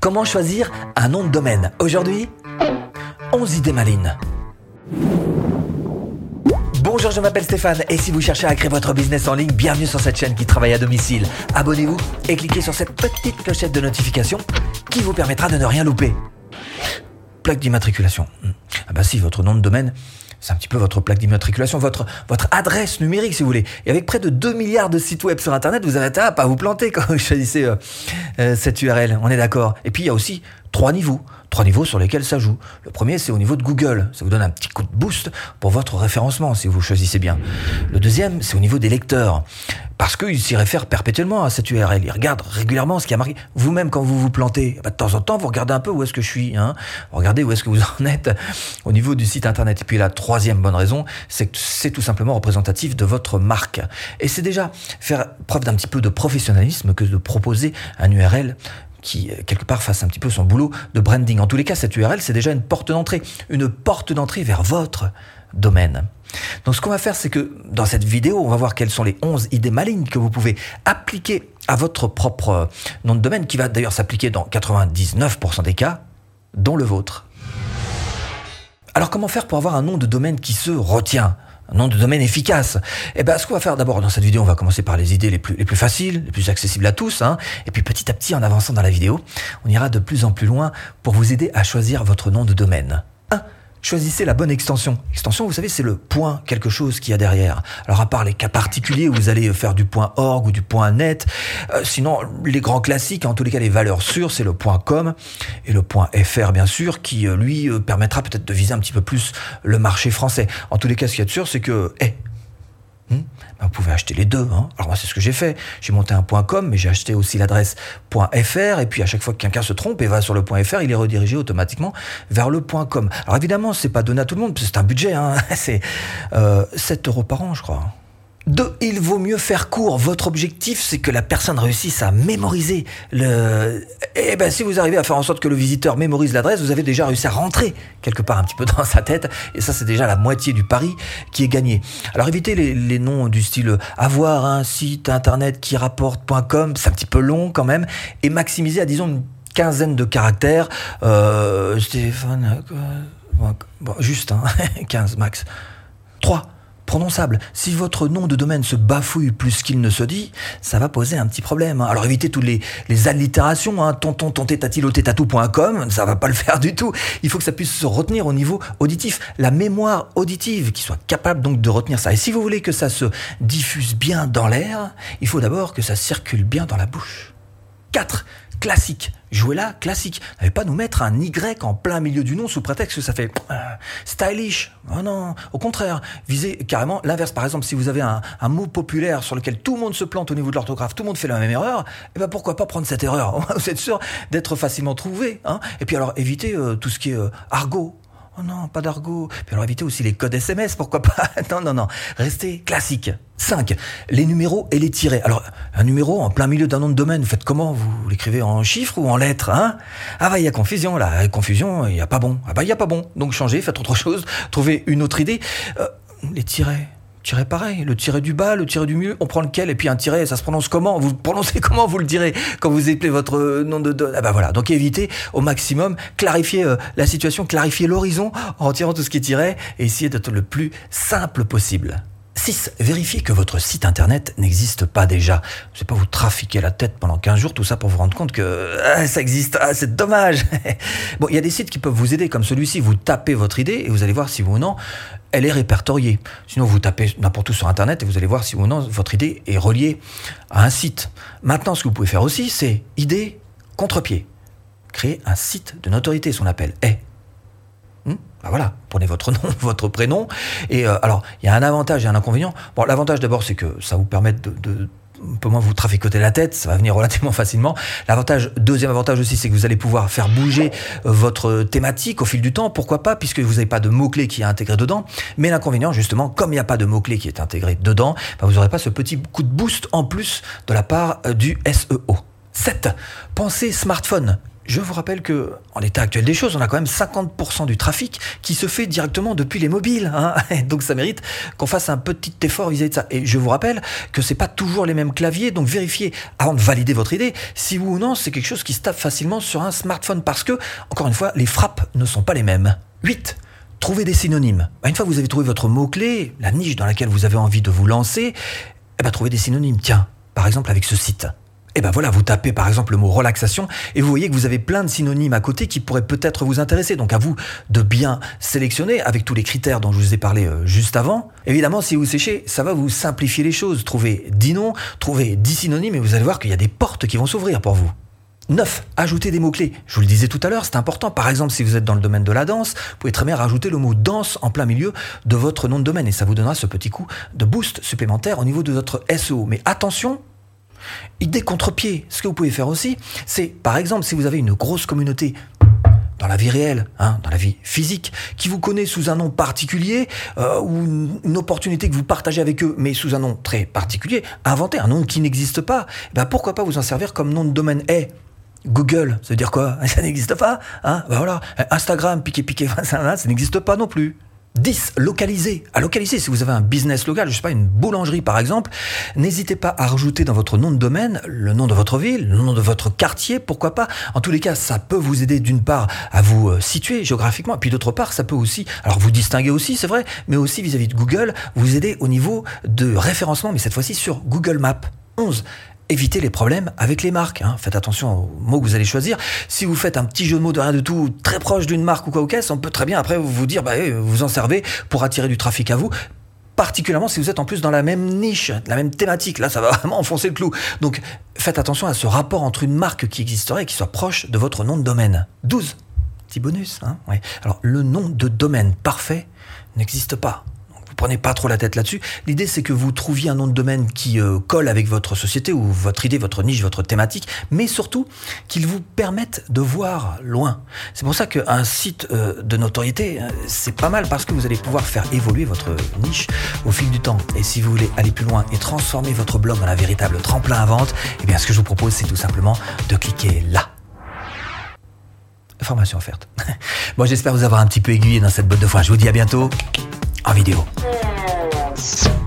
Comment choisir un nom de domaine Aujourd'hui, 11 idées malines. Bonjour, je m'appelle Stéphane et si vous cherchez à créer votre business en ligne, bienvenue sur cette chaîne qui travaille à domicile. Abonnez-vous et cliquez sur cette petite clochette de notification qui vous permettra de ne rien louper. Plaque d'immatriculation. Ah bah si, votre nom de domaine, c'est un petit peu votre plaque d'immatriculation, votre, adresse numérique si vous voulez. Et avec près de 2 milliards de sites web sur Internet, vous avez intérêt à vous planter quand vous choisissez euh, euh, cette URL, on est d'accord. Et puis il y a aussi trois niveaux trois niveaux sur lesquels ça joue. Le premier, c'est au niveau de Google. Ça vous donne un petit coup de boost pour votre référencement, si vous choisissez bien. Le deuxième, c'est au niveau des lecteurs. Parce qu'ils s'y réfèrent perpétuellement à cette URL. Ils regardent régulièrement ce qui a marqué. Vous-même, quand vous vous plantez, bah, de temps en temps, vous regardez un peu où est-ce que je suis. Hein regardez où est-ce que vous en êtes au niveau du site internet. Et puis la troisième bonne raison, c'est que c'est tout simplement représentatif de votre marque. Et c'est déjà faire preuve d'un petit peu de professionnalisme que de proposer un URL qui, euh, quelque part, fasse un petit peu son boulot de branding. En tous les cas, cette URL, c'est déjà une porte d'entrée, une porte d'entrée vers votre domaine. Donc ce qu'on va faire, c'est que dans cette vidéo, on va voir quelles sont les 11 idées malignes que vous pouvez appliquer à votre propre euh, nom de domaine, qui va d'ailleurs s'appliquer dans 99% des cas, dont le vôtre. Alors comment faire pour avoir un nom de domaine qui se retient? Un nom de domaine efficace. Eh ben, ce qu'on va faire d'abord dans cette vidéo, on va commencer par les idées les plus, les plus faciles, les plus accessibles à tous, hein. et puis petit à petit, en avançant dans la vidéo, on ira de plus en plus loin pour vous aider à choisir votre nom de domaine. 1 choisissez la bonne extension. Extension, vous savez, c'est le point quelque chose qu'il y a derrière. Alors à part les cas particuliers où vous allez faire du point .org ou du point .net, euh, sinon les grands classiques, en tous les cas les valeurs sûres, c'est le point .com et le point .fr bien sûr, qui euh, lui euh, permettra peut-être de viser un petit peu plus le marché français. En tous les cas, ce qu'il y a de sûr, c'est que, eh, Hmm ben, vous pouvez acheter les deux. Hein. Alors moi, c'est ce que j'ai fait. J'ai monté un .com, mais j'ai acheté aussi l'adresse .fr. Et puis à chaque fois que quelqu'un se trompe et va sur le .fr, il est redirigé automatiquement vers le .com. Alors évidemment, c'est pas donné à tout le monde, c'est un budget. Hein. C'est euh, 7 euros par an, je crois. Deux, il vaut mieux faire court. Votre objectif, c'est que la personne réussisse à mémoriser le. Eh ben, si vous arrivez à faire en sorte que le visiteur mémorise l'adresse, vous avez déjà réussi à rentrer quelque part un petit peu dans sa tête. Et ça, c'est déjà la moitié du pari qui est gagné. Alors, évitez les, noms du style avoir un site internet qui rapporte.com, c'est un petit peu long quand même, et maximiser à disons une quinzaine de caractères. Euh, Stéphane, euh, bon, juste, hein, 15 max. 3 prononçable. Si votre nom de domaine se bafouille plus qu'il ne se dit, ça va poser un petit problème. Hein. Alors évitez toutes les, les allitérations, hein, tonton, tontétatilotétatou.com, ça va pas le faire du tout. Il faut que ça puisse se retenir au niveau auditif. La mémoire auditive qui soit capable donc de retenir ça. Et si vous voulez que ça se diffuse bien dans l'air, il faut d'abord que ça circule bien dans la bouche. 4 classique. Jouez-la classique. N'allez pas nous mettre un Y en plein milieu du nom sous prétexte que ça fait euh, stylish. Oh non, au contraire, visez carrément l'inverse. Par exemple, si vous avez un, mot populaire sur lequel tout le monde se plante au niveau de l'orthographe, tout le monde fait la même erreur, eh ben pourquoi pas prendre cette erreur? Vous êtes sûr d'être facilement trouvé. Hein? Et puis alors évitez euh, tout ce qui est euh, argot. Oh non, pas d'argot. Puis alors évitez aussi les codes SMS, pourquoi pas? Non, non, non. Restez classique. 5. Les numéros et les tirets. Alors, un numéro en plein milieu d'un nom de domaine, vous faites comment? Vous l'écrivez en chiffres ou en lettres hein? Ah bah, il y a confusion là. Confusion, il n'y a pas bon. Ah bah, il n'y a pas bon. Donc, changez, faites autre chose, trouvez une autre idée. Euh, les tirets. Tiret pareil, le tiret du bas, le tiret du milieu, on prend lequel et puis un tiret, ça se prononce comment Vous prononcez comment Vous le direz quand vous appelez votre nom de Ah bah voilà, donc évitez au maximum, clarifier euh, la situation, clarifier l'horizon en retirant tout ce qui est tiré et essayez d'être le plus simple possible. 6. Vérifiez que votre site internet n'existe pas déjà. Je sais pas vous trafiquer la tête pendant 15 jours, tout ça pour vous rendre compte que ah, ça existe, ah, c'est dommage. bon, il y a des sites qui peuvent vous aider comme celui-ci. Vous tapez votre idée et vous allez voir si vous ou non elle est répertoriée. Sinon, vous tapez n'importe où sur internet et vous allez voir si ou non votre idée est reliée à un site. Maintenant, ce que vous pouvez faire aussi, c'est idée contre-pied. Créer un site de notoriété, ce qu'on appelle est. Hmm ben voilà, prenez votre nom, votre prénom. Et euh, alors, il y a un avantage et un inconvénient. Bon, l'avantage d'abord, c'est que ça vous permet de un peu moins vous traficoter la tête, ça va venir relativement facilement. L'avantage, deuxième avantage aussi, c'est que vous allez pouvoir faire bouger euh, votre thématique au fil du temps. Pourquoi pas, puisque vous n'avez pas de mots-clés qui est intégré dedans. Mais l'inconvénient, justement, comme il n'y a pas de mots-clés qui est intégré dedans, ben vous n'aurez pas ce petit coup de boost en plus de la part euh, du SEO. 7. Pensez smartphone je vous rappelle que, en l'état actuel des choses, on a quand même 50% du trafic qui se fait directement depuis les mobiles. Hein. donc ça mérite qu'on fasse un petit effort vis-à-vis de ça. Et je vous rappelle que c'est pas toujours les mêmes claviers, donc vérifiez avant de valider votre idée si oui ou non c'est quelque chose qui se tape facilement sur un smartphone parce que, encore une fois, les frappes ne sont pas les mêmes. 8. Trouvez des synonymes. Bah, une fois que vous avez trouvé votre mot-clé, la niche dans laquelle vous avez envie de vous lancer, eh ben, trouvez des synonymes. Tiens, par exemple avec ce site. Et eh ben voilà, vous tapez par exemple le mot relaxation et vous voyez que vous avez plein de synonymes à côté qui pourraient peut-être vous intéresser. Donc à vous de bien sélectionner avec tous les critères dont je vous ai parlé euh, juste avant. Évidemment, si vous séchez, ça va vous simplifier les choses. Trouvez 10 noms, trouvez 10 synonymes et vous allez voir qu'il y a des portes qui vont s'ouvrir pour vous. 9. Ajoutez des mots-clés. Je vous le disais tout à l'heure, c'est important. Par exemple, si vous êtes dans le domaine de la danse, vous pouvez très bien rajouter le mot danse en plein milieu de votre nom de domaine et ça vous donnera ce petit coup de boost supplémentaire au niveau de votre SEO. Mais attention, Idée contre-pied, ce que vous pouvez faire aussi, c'est par exemple si vous avez une grosse communauté dans la vie réelle, hein, dans la vie physique, qui vous connaît sous un nom particulier euh, ou une, opportunité que vous partagez avec eux, mais sous un nom très particulier, inventez un nom qui n'existe pas. Eh ben pourquoi pas vous en servir comme nom de domaine est Google, ça veut dire quoi? Ça n'existe pas. Hein? Ben voilà. Instagram, piqué piqué, ça n'existe pas non plus. 10. Localiser. À localiser, si vous avez un business local, je sais pas, une boulangerie par exemple, n'hésitez pas à rajouter dans votre nom de domaine le nom de votre ville, le nom de votre quartier, pourquoi pas. En tous les cas, ça peut vous aider d'une part à vous euh, situer géographiquement, et puis d'autre part, ça peut aussi, alors vous distinguer aussi, c'est vrai, mais aussi vis-à-vis -vis de Google, vous aider au niveau de référencement, mais cette fois-ci sur Google Maps. 11 évitez les problèmes avec les marques. Hein. Faites attention aux mots que vous allez choisir. Si vous faites un petit jeu de mots de rien du tout, très proche d'une marque ou quoi au caisse, on peut très bien après vous dire, bah, eh, vous en servez pour attirer du trafic à vous particulièrement si vous êtes en plus dans la même niche, la même thématique. Là, ça va vraiment enfoncer le clou. Donc, faites attention à ce rapport entre une marque qui existerait et qui soit proche de votre nom de domaine. 12. Petit bonus. Hein Alors, le nom de domaine parfait n'existe pas prenez pas trop la tête là-dessus. L'idée, c'est que vous trouviez un nom de domaine qui euh, colle avec votre société ou votre idée, votre niche, votre thématique, mais surtout qu'il vous permette de voir loin. C'est pour ça qu'un site euh, de notoriété, euh, c'est pas mal parce que vous allez pouvoir faire évoluer votre niche au fil du temps. Et si vous voulez aller plus loin et transformer votre blog en un véritable tremplin à vente, eh bien, ce que je vous propose, c'est tout simplement de cliquer là formation offerte. bon, j'espère vous avoir un petit peu aiguillé dans cette botte de foin. Je vous dis à bientôt en vidéo. Peace.